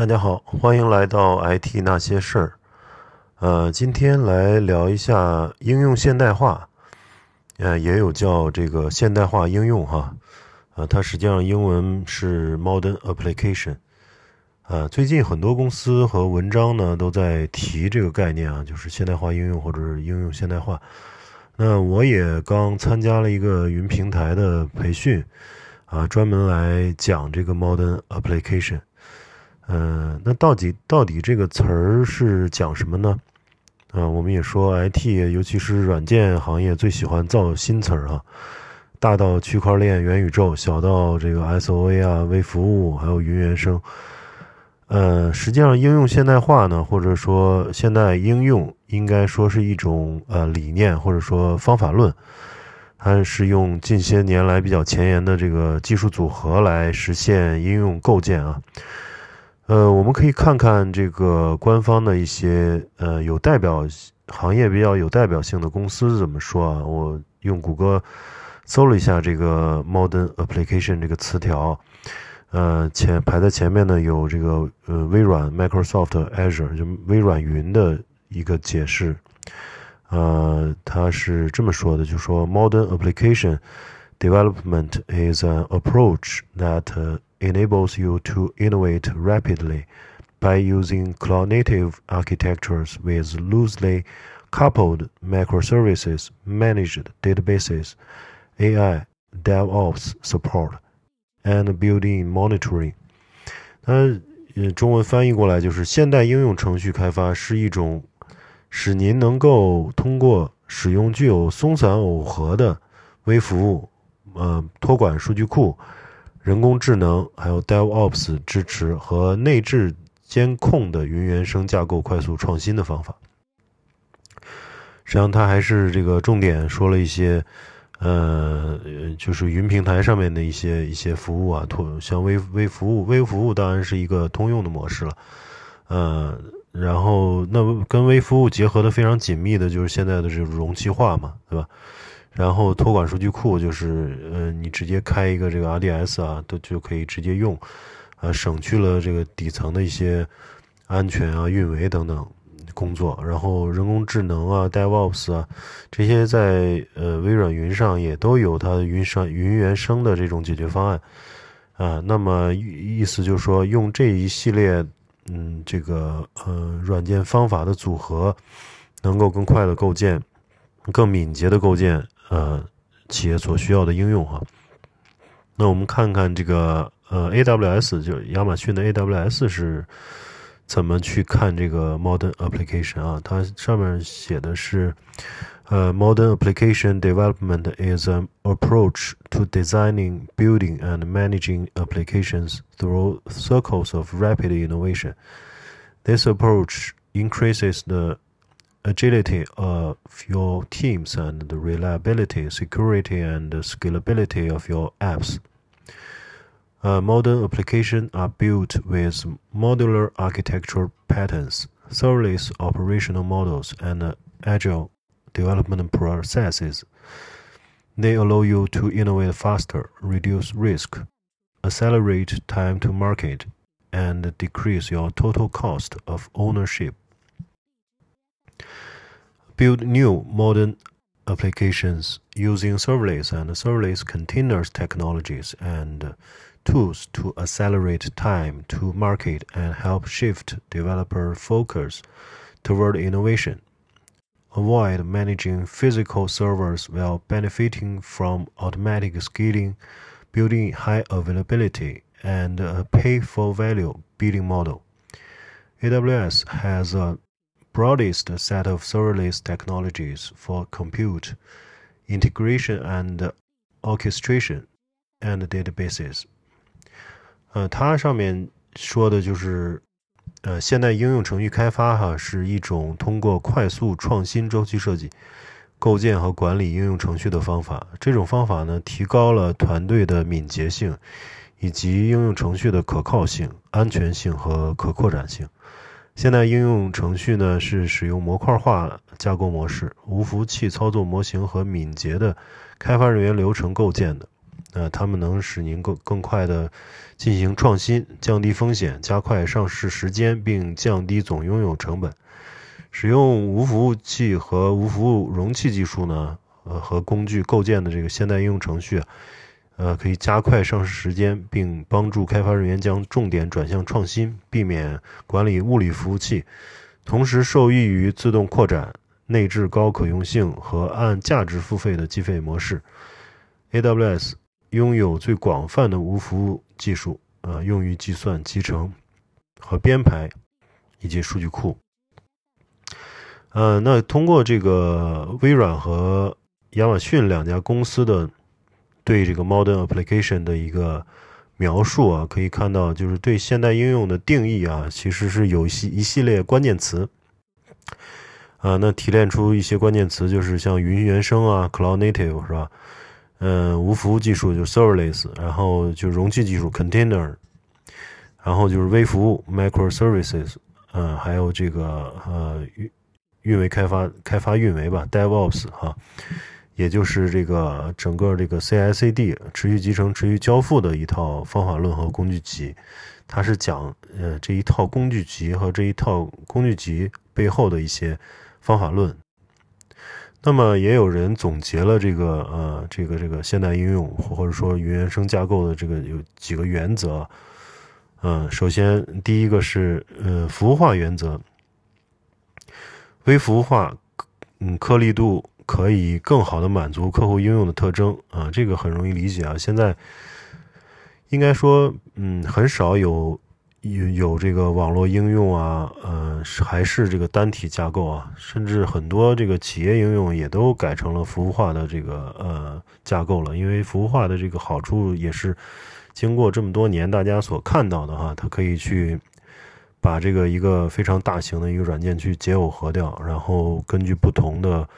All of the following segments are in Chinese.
大家好，欢迎来到 IT 那些事儿。呃，今天来聊一下应用现代化，呃，也有叫这个现代化应用哈。呃，它实际上英文是 Modern Application。呃，最近很多公司和文章呢都在提这个概念啊，就是现代化应用或者是应用现代化。那我也刚参加了一个云平台的培训，啊，专门来讲这个 Modern Application。嗯，那到底到底这个词儿是讲什么呢？啊，我们也说 IT，尤其是软件行业最喜欢造新词儿啊，大到区块链、元宇宙，小到这个 SOA 啊、微服务，还有云原生。呃，实际上应用现代化呢，或者说现代应用，应该说是一种呃理念或者说方法论，它是用近些年来比较前沿的这个技术组合来实现应用构建啊。呃，我们可以看看这个官方的一些呃有代表行业比较有代表性的公司怎么说啊？我用谷歌搜了一下这个 “modern application” 这个词条，呃，前排在前面呢有这个呃微软 Microsoft Azure 就微软云的一个解释，呃，它是这么说的，就说 “modern application development is an approach that”。enables you to innovate rapidly by using cloud-native architectures with loosely coupled microservices, managed databases, AI, DevOps support, and built-in monitoring。它呃中文翻译过来就是现代应用程序开发是一种使您能够通过使用具有松散耦合的微服务，呃，托管数据库。 人工智能还有 DevOps 支持和内置监控的云原生架构快速创新的方法。实际上，它还是这个重点说了一些，呃，就是云平台上面的一些一些服务啊，像微微服务，微服务当然是一个通用的模式了，呃，然后那跟微服务结合的非常紧密的就是现在的这种容器化嘛，对吧？然后托管数据库就是，呃，你直接开一个这个 RDS 啊，都就可以直接用，呃，省去了这个底层的一些安全啊、运维等等工作。然后人工智能啊、DevOps 啊，这些在呃微软云上也都有它的云上云原生的这种解决方案啊。那么意思就是说，用这一系列嗯这个呃软件方法的组合，能够更快的构建、更敏捷的构建。呃，企业所需要的应用哈，那我们看看这个呃，AWS 就亚马逊的 AWS 是怎么去看这个 Modern Application 啊？它上面写的是，呃，Modern Application Development is an approach to designing, building, and managing applications through circles of rapid innovation. This approach increases the agility of your teams and the reliability, security, and scalability of your apps. Uh, modern applications are built with modular architecture patterns, serverless operational models, and agile development processes. They allow you to innovate faster, reduce risk, accelerate time to market, and decrease your total cost of ownership build new modern applications using serverless and serverless containers technologies and uh, tools to accelerate time to market and help shift developer focus toward innovation. Avoid managing physical servers while benefiting from automatic scaling, building high availability, and a pay for value billing model. AWS has a broadest set of serverless technologies for compute, integration and orchestration, and databases。呃，它上面说的就是，呃，现代应用程序开发哈是一种通过快速创新周期设计、构建和管理应用程序的方法。这种方法呢，提高了团队的敏捷性，以及应用程序的可靠性、安全性和可扩展性。现在应用程序呢是使用模块化架构模式、无服务器操作模型和敏捷的开发人员流程构建的。呃，它们能使您更更快的进行创新，降低风险，加快上市时间，并降低总拥有成本。使用无服务器和无服务容器技术呢，呃，和工具构建的这个现代应用程序，呃，可以加快上市时间，并帮助开发人员将重点转向创新，避免管理物理服务器，同时受益于自动扩展、内置高可用性和按价值付费的计费模式。AWS 拥有最广泛的无服务技术，呃，用于计算、集成和编排以及数据库。呃，那通过这个微软和亚马逊两家公司的对这个 modern application 的一个描述啊，可以看到，就是对现代应用的定义啊，其实是有一系一系列关键词啊。那提炼出一些关键词，就是像云原生啊，cloud native 是吧？嗯，无服务技术就 serverless，然后就容器技术 container，然后就是微服务 microservices，嗯，还有这个呃。运维开发、开发运维吧，DevOps 哈，也就是这个整个这个 CI/CD 持续集成、持续交付的一套方法论和工具集。它是讲呃这一套工具集和这一套工具集背后的一些方法论。那么也有人总结了这个呃这个这个现代应用或者说云原生架构的这个有几个原则。嗯，首先第一个是呃服务化原则。微服务化，嗯，颗粒度可以更好的满足客户应用的特征啊，这个很容易理解啊。现在应该说，嗯，很少有有有这个网络应用啊，呃，还是这个单体架构啊，甚至很多这个企业应用也都改成了服务化的这个呃架构了。因为服务化的这个好处也是经过这么多年大家所看到的哈，它可以去。把这个一个非常大型的一个软件去解耦合掉，然后根据不同的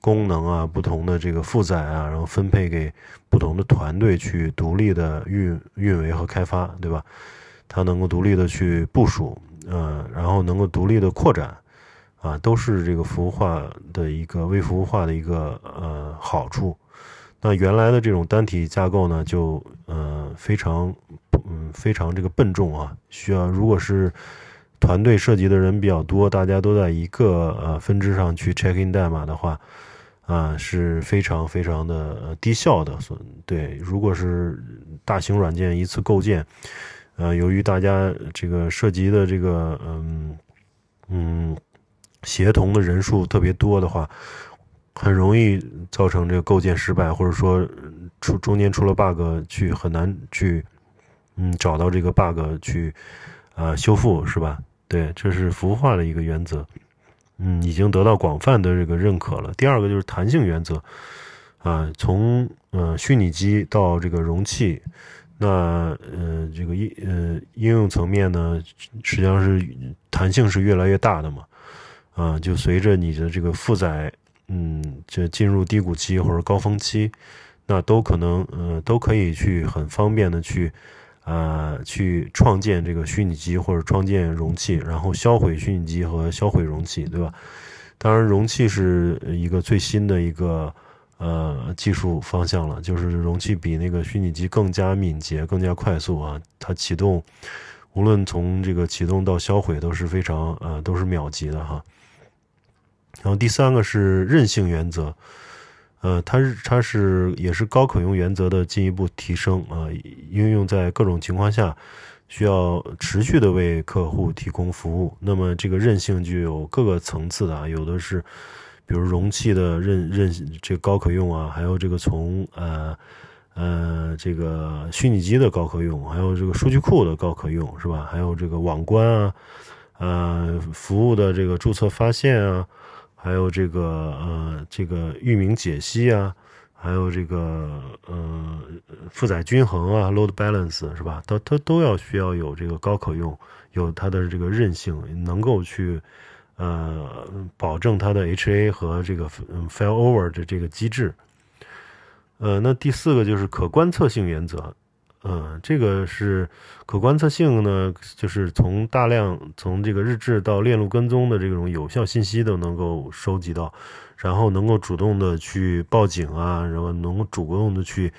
功能啊、不同的这个负载啊，然后分配给不同的团队去独立的运运维和开发，对吧？它能够独立的去部署，呃，然后能够独立的扩展，啊，都是这个服务化的一个微服务化的一个呃好处。那原来的这种单体架构呢，就呃非常嗯非常这个笨重啊，需要如果是团队涉及的人比较多，大家都在一个呃分支上去 check in 代码的话，啊是非常非常的低效的。所对，如果是大型软件一次构建，呃，由于大家这个涉及的这个嗯嗯协同的人数特别多的话，很容易造成这个构建失败，或者说出中间出了 bug，去很难去嗯找到这个 bug 去啊修复，是吧？对，这是服务化的一个原则，嗯，已经得到广泛的这个认可了。第二个就是弹性原则，啊，从呃虚拟机到这个容器，那呃这个应呃应用层面呢，实际上是弹性是越来越大的嘛，啊，就随着你的这个负载，嗯，这进入低谷期或者高峰期，那都可能呃都可以去很方便的去。呃，去创建这个虚拟机或者创建容器，然后销毁虚拟机和销毁容器，对吧？当然，容器是一个最新的一个呃技术方向了，就是容器比那个虚拟机更加敏捷、更加快速啊。它启动，无论从这个启动到销毁都是非常呃都是秒级的哈。然后第三个是韧性原则。呃，它是它是也是高可用原则的进一步提升啊，应用在各种情况下需要持续的为客户提供服务。那么这个韧性具有各个层次的啊，有的是比如容器的韧韧这个高可用啊，还有这个从呃呃这个虚拟机的高可用，还有这个数据库的高可用是吧？还有这个网关啊，呃服务的这个注册发现啊。还有这个呃，这个域名解析啊，还有这个呃，负载均衡啊，load balance 是吧？它它都要需要有这个高可用，有它的这个韧性，能够去呃保证它的 HA 和这个 failover 的这个机制。呃，那第四个就是可观测性原则。嗯，这个是可观测性呢，就是从大量从这个日志到链路跟踪的这种有效信息都能够收集到，然后能够主动的去报警啊，然后能够主动的去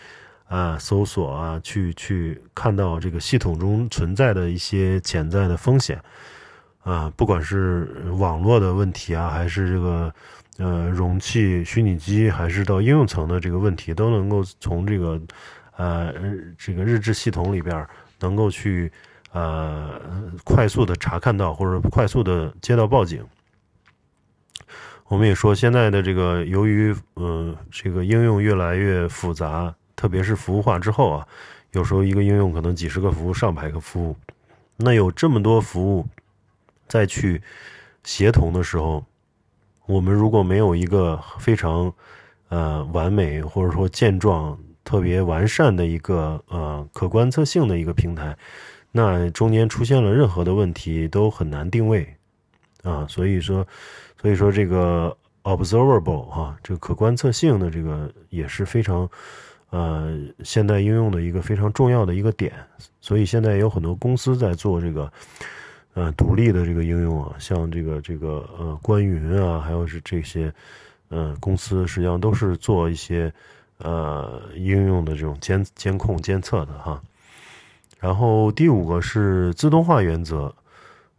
啊搜索啊，去去看到这个系统中存在的一些潜在的风险啊，不管是网络的问题啊，还是这个呃容器、虚拟机，还是到应用层的这个问题，都能够从这个呃这个日志系统里边能够去呃快速的查看到，或者快速的接到报警。我们也说，现在的这个由于嗯，这个应用越来越复杂，特别是服务化之后啊，有时候一个应用可能几十个服务、上百个服务，那有这么多服务再去协同的时候，我们如果没有一个非常呃完美或者说健壮、特别完善的一个呃可观测性的一个平台，那中间出现了任何的问题都很难定位啊，所以说。所以说这个 observable 哈，这个可观测性的这个也是非常呃现代应用的一个非常重要的一个点。所以现在有很多公司在做这个呃独立的这个应用啊，像这个这个呃观云啊，还有是这些呃公司实际上都是做一些呃应用的这种监监控监测的哈。然后第五个是自动化原则。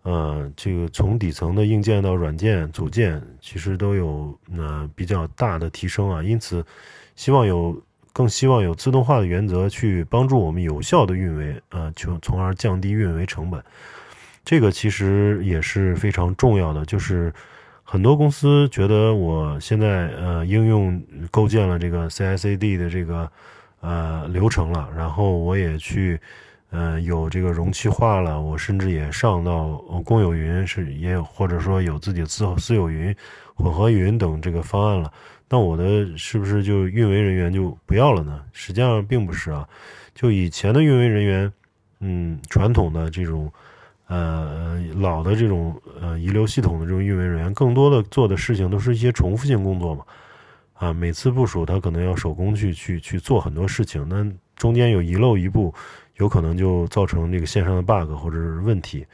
呃，这个从底层的硬件到软件组件，其实都有呃比较大的提升啊。因此，希望有更希望有自动化的原则去帮助我们有效的运维，呃，从从而降低运维成本。这个其实也是非常重要的。就是很多公司觉得我现在呃应用构建了这个 CI/CD 的这个呃流程了，然后我也去。呃，有这个容器化了，我甚至也上到公有云，是也有或者说有自己的私私有云、混合云等这个方案了。那我的是不是就运维人员就不要了呢？实际上并不是啊，就以前的运维人员，嗯，传统的这种，呃，老的这种呃遗留系统的这种运维人员，更多的做的事情都是一些重复性工作嘛，啊，每次部署他可能要手工去去去做很多事情，那中间有遗漏一步。有可能就造成这个线上的 bug 或者是问题。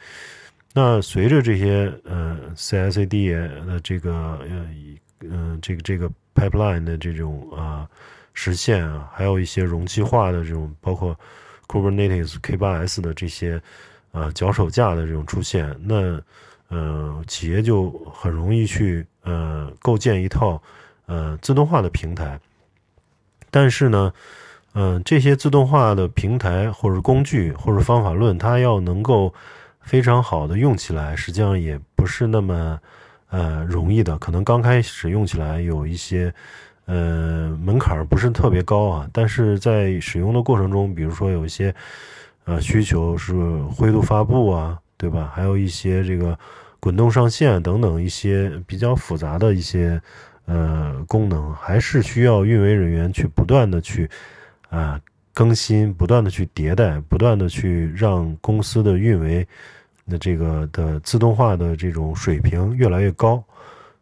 那随着这些呃 CI/CD 的这个呃嗯这个这个 pipeline 的这种啊实现啊，还有一些容器化的这种，包括 Kubernetes K8s 的这些啊脚手架的这种出现，那呃企业就很容易去呃构建一套呃自动化的平台。但是呢。嗯，这些自动化的平台或者工具或者方法论，它要能够非常好的用起来，实际上也不是那么呃容易的。可能刚开始用起来有一些呃门槛不是特别高啊，但是在使用的过程中，比如说有一些呃需求是灰度发布啊，对吧？还有一些这个滚动上线等等一些比较复杂的一些呃功能，还是需要运维人员去不断的去。啊，更新不断的去迭代，不断的去让公司的运维的这个的自动化的这种水平越来越高，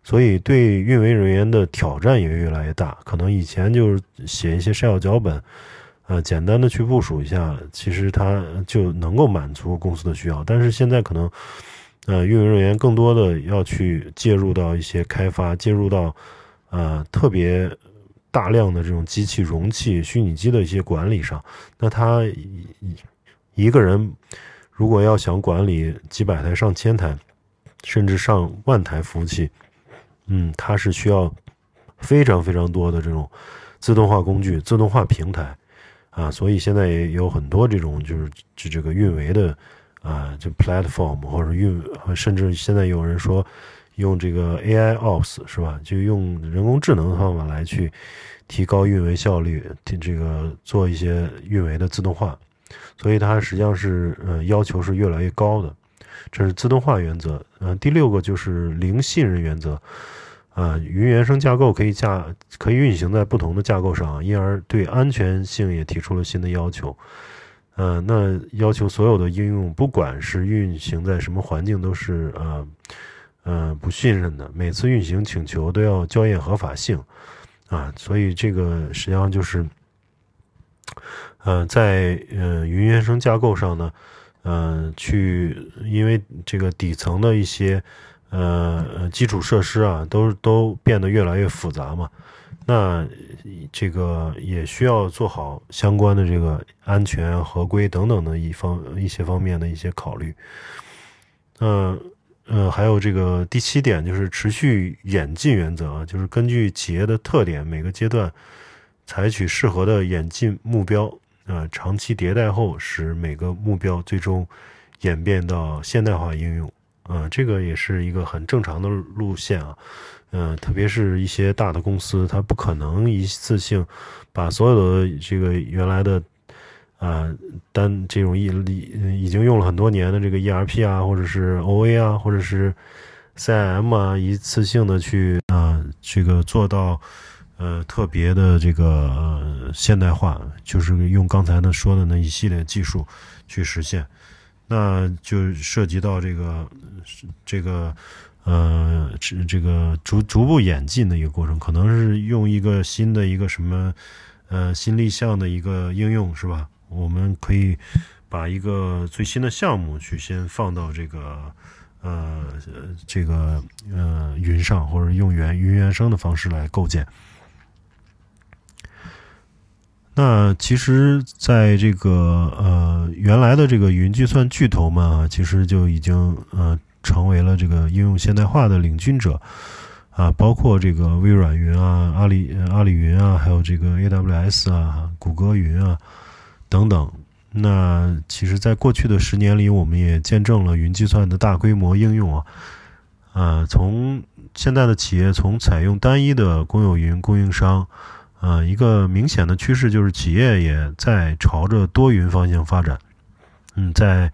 所以对运维人员的挑战也越来越大。可能以前就是写一些 shell 脚本，呃，简单的去部署一下，其实它就能够满足公司的需要。但是现在可能，呃，运维人员更多的要去介入到一些开发，介入到呃特别。大量的这种机器容器、虚拟机的一些管理上，那他一个人如果要想管理几百台、上千台，甚至上万台服务器，嗯，他是需要非常非常多的这种自动化工具、自动化平台啊。所以现在也有很多这种就是就这个运维的啊，就 platform 或者运，甚至现在有人说。用这个 AI Ops 是吧？就用人工智能的方法来去提高运维效率，这个做一些运维的自动化，所以它实际上是呃要求是越来越高的。这是自动化原则。嗯，第六个就是零信任原则。啊，云原生架构可以架可以运行在不同的架构上，因而对安全性也提出了新的要求。呃，那要求所有的应用，不管是运行在什么环境，都是呃。嗯，不信任的，每次运行请求都要校验合法性，啊，所以这个实际上就是，呃，在呃云原生架构上呢，呃，去因为这个底层的一些呃基础设施啊，都都变得越来越复杂嘛，那这个也需要做好相关的这个安全、合规等等的一方一些方面的一些考虑。嗯呃，还有这个第七点就是持续演进原则啊，就是根据企业的特点，每个阶段采取适合的演进目标啊，长期迭代后，使每个目标最终演变到现代化应用啊，这个也是一个很正常的路线啊。嗯，特别是一些大的公司，它不可能一次性把所有的这个原来的啊单这种已已经用了很多年的这个 ERP 啊，或者是 OA 啊，或者是 CIM 啊，一次性的去啊这个做到呃特别的这个现代化，就是用刚才呢说的那一系列技术去实现，那就涉及到这个这个。呃，这个逐逐步演进的一个过程，可能是用一个新的一个什么，呃，新立项的一个应用，是吧？我们可以把一个最新的项目去先放到这个，呃，这个呃云上，或者用原云原生的方式来构建。那其实，在这个呃原来的这个云计算巨头们啊，其实就已经呃。成为了这个应用现代化的领军者，啊，包括这个微软云啊、阿里阿里云啊，还有这个 AWS 啊、谷歌云啊等等。那其实，在过去的十年里，我们也见证了云计算的大规模应用啊。啊，从现在的企业从采用单一的公有云供应商，呃，一个明显的趋势就是企业也在朝着多云方向发展。嗯，在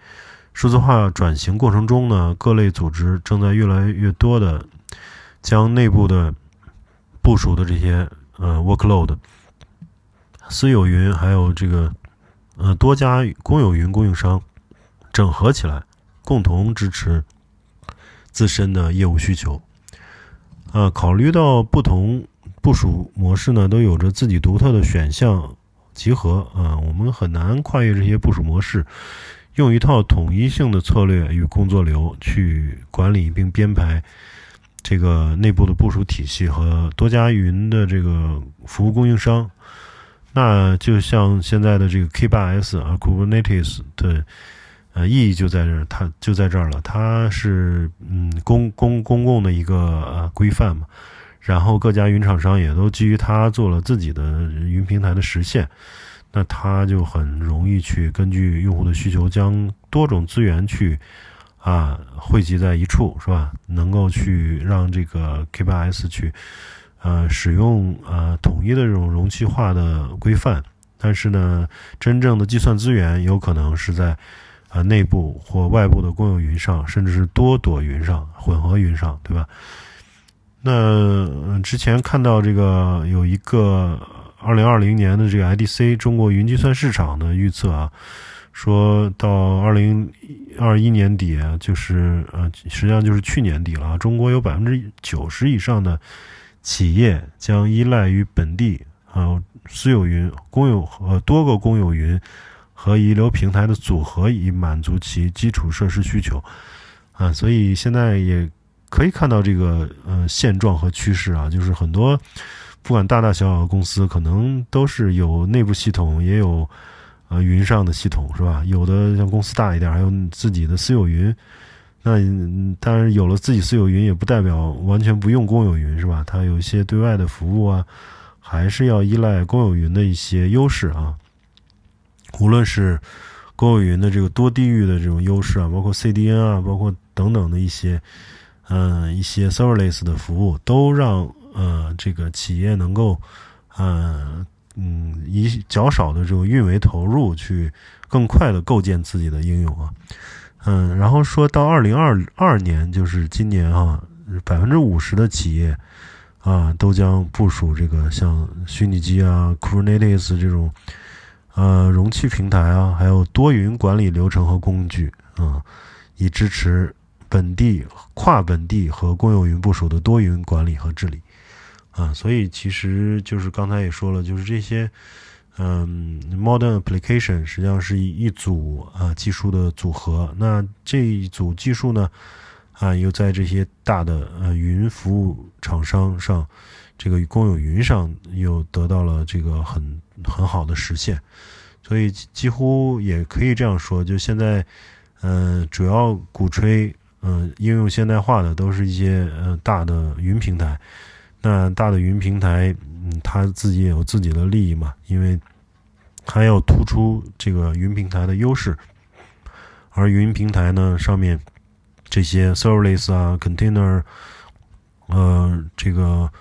数字化转型过程中呢，各类组织正在越来越多的将内部的部署的这些呃 workload、私有云还有这个呃多家公有云供应商整合起来，共同支持自身的业务需求。啊，考虑到不同部署模式呢，都有着自己独特的选项集合啊，我们很难跨越这些部署模式。用一套统一性的策略与工作流去管理并编排这个内部的部署体系和多家云的这个服务供应商，那就像现在的这个 K8s 啊 Kubernetes 的呃意义就在这儿，它就在这儿了。它是嗯公公公共的一个呃规范嘛，然后各家云厂商也都基于它做了自己的云平台的实现。那它就很容易去根据用户的需求，将多种资源去啊汇集在一处，是吧？能够去让这个 K8s 去呃使用呃统一的这种容器化的规范。但是呢，真正的计算资源有可能是在啊内部或外部的公有云上，甚至是多朵云上、混合云上，对吧？那之前看到这个有一个。二零二零年的这个 IDC 中国云计算市场的预测啊，说到二零二一年底啊，就是呃，实际上就是去年底了。中国有百分之九十以上的企业将依赖于本地啊私有云、公有和多个公有云和遗留平台的组合，以满足其基础设施需求啊。所以现在也可以看到这个呃现状和趋势啊，就是很多。不管大大小小的公司，可能都是有内部系统，也有呃云上的系统，是吧？有的像公司大一点，还有自己的私有云。那当然有了自己私有云，也不代表完全不用公有云，是吧？它有一些对外的服务啊，还是要依赖公有云的一些优势啊。无论是公有云的这个多地域的这种优势啊，包括 CDN 啊，包括等等的一些嗯一些 serverless 的服务，都让。呃，这个企业能够，呃，嗯，以较少的这种运维投入，去更快的构建自己的应用啊，嗯，然后说到二零二二年，就是今年啊，百分之五十的企业啊，都将部署这个像虚拟机啊、Kubernetes 这种呃容器平台啊，还有多云管理流程和工具啊，以支持本地、跨本地和公有云部署的多云管理和治理。啊，所以其实就是刚才也说了，就是这些，嗯，modern application 实际上是一一组啊技术的组合。那这一组技术呢，啊，又在这些大的呃云服务厂商上，这个公有云上又得到了这个很很好的实现，所以几乎也可以这样说，就现在，嗯，主要鼓吹嗯应用现代化的都是一些呃大的云平台，那大的云平台，嗯，它自己也有自己的利益嘛，因为它要突出这个云平台的优势，而云平台呢上面这些 serverless 啊 container。呃，这个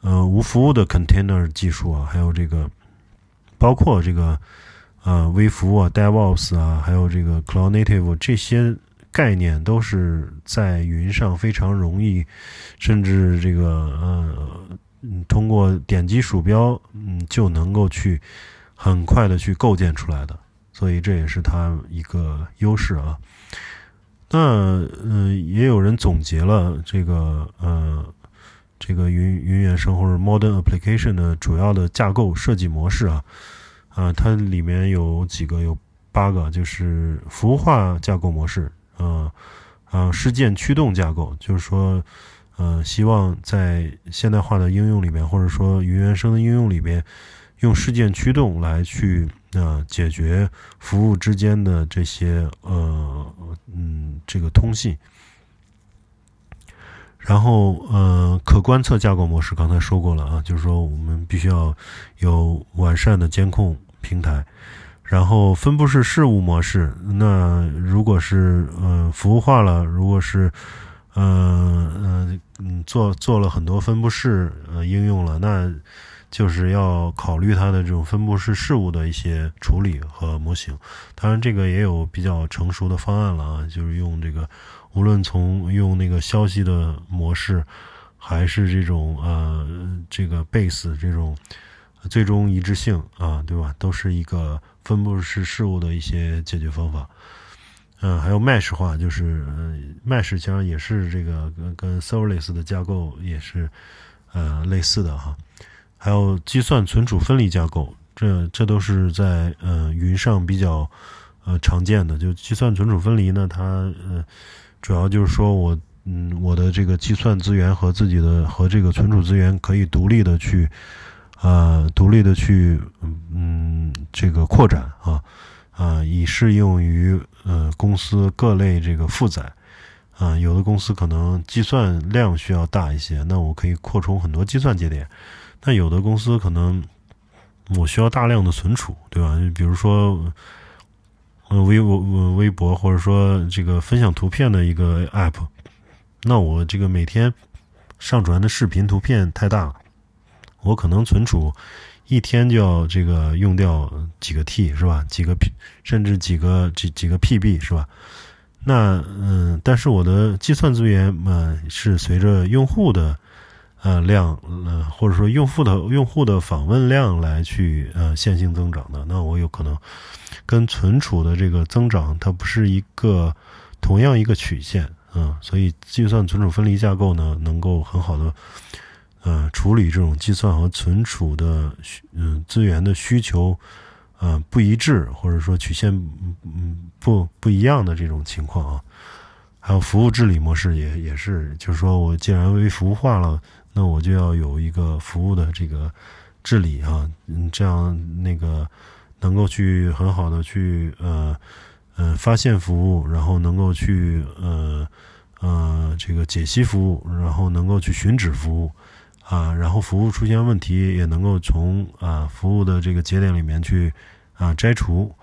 呃无服务的 container 技术啊，还有这个包括这个呃微服务啊，DevOps 啊，还有这个 Cloud Native 这些概念，都是在云上非常容易，甚至这个呃通过点击鼠标嗯就能够去很快的去构建出来的，所以这也是它一个优势啊。那嗯，也有人总结了这个呃，这个云云原生或者 Modern Application 的主要的架构设计模式啊，啊，它里面有几个，有八个，就是服务化架构模式，嗯啊，事件驱动架构，就是说，呃，希望在现代化的应用里面，或者说云原生的应用里边，用事件驱动来去。那解决服务之间的这些呃嗯这个通信，然后呃可观测架构模式刚才说过了啊，就是说我们必须要有完善的监控平台，然后分布式事务模式，那如果是嗯服务化了，如果是嗯嗯嗯做做了很多分布式呃应用了，那。就是要考虑它的这种分布式事务的一些处理和模型，当然这个也有比较成熟的方案了啊，就是用这个，无论从用那个消息的模式，还是这种呃这个 base 这种最终一致性啊，对吧？都是一个分布式事务的一些解决方法。嗯，还有 mesh 化，就是 mesh 其实上也是这个跟跟 serverless 的架构也是呃类似的哈。还有计算存储分离架构，这这都是在呃云上比较呃常见的。就计算存储分离呢，它呃主要就是说我嗯我的这个计算资源和自己的和这个存储资源可以独立的去呃独立的去嗯这个扩展啊啊以适用于呃公司各类这个负载啊有的公司可能计算量需要大一些，那我可以扩充很多计算节点。那有的公司可能我需要大量的存储，对吧？比如说，呃，微博、微博，或者说这个分享图片的一个 app，那我这个每天上传的视频、图片太大，我可能存储一天就要这个用掉几个 T，是吧？几个 P，甚至几个几几个 PB，是吧？那嗯，但是我的计算资源嘛，是随着用户的。呃，量呃，或者说用户的用户的访问量来去呃线性增长的，那我有可能跟存储的这个增长它不是一个同样一个曲线啊，所以计算存储分离架构呢，能够很好的呃处理这种计算和存储的需嗯资源的需求呃不一致或者说曲线嗯不不一样的这种情况啊，还有服务治理模式也也是，就是说我既然微服务化了。那我就要有一个服务的这个治理啊，嗯，这样那个能够去很好的去呃呃发现服务，然后能够去呃呃这个解析服务，然后能够去寻址服务啊，然后服务出现问题也能够从啊服务的这个节点里面去啊摘除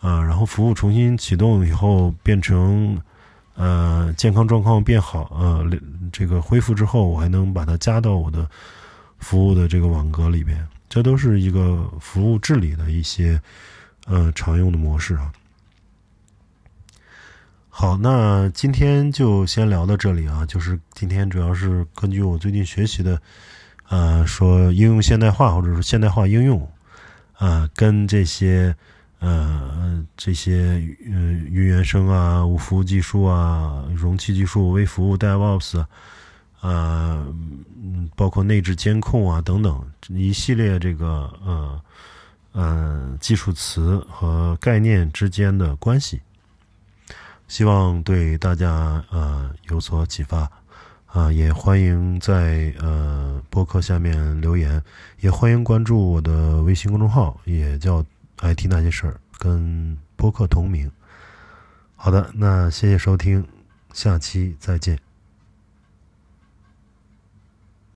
啊，然后服务重新启动以后变成。呃，健康状况变好，呃，这个恢复之后，我还能把它加到我的服务的这个网格里边，这都是一个服务治理的一些呃常用的模式啊。好，那今天就先聊到这里啊，就是今天主要是根据我最近学习的，呃，说应用现代化或者是现代化应用啊，跟这些。呃，这些呃云原生啊、无服务技术啊、容器技术、微服务 DevOps 啊，嗯，包括内置监控啊等等一系列这个呃呃技术词和概念之间的关系，希望对大家呃有所启发啊，也欢迎在呃播客下面留言，也欢迎关注我的微信公众号，也叫 IT 那些事儿，跟播客同名。好的，那谢谢收听，下期再见。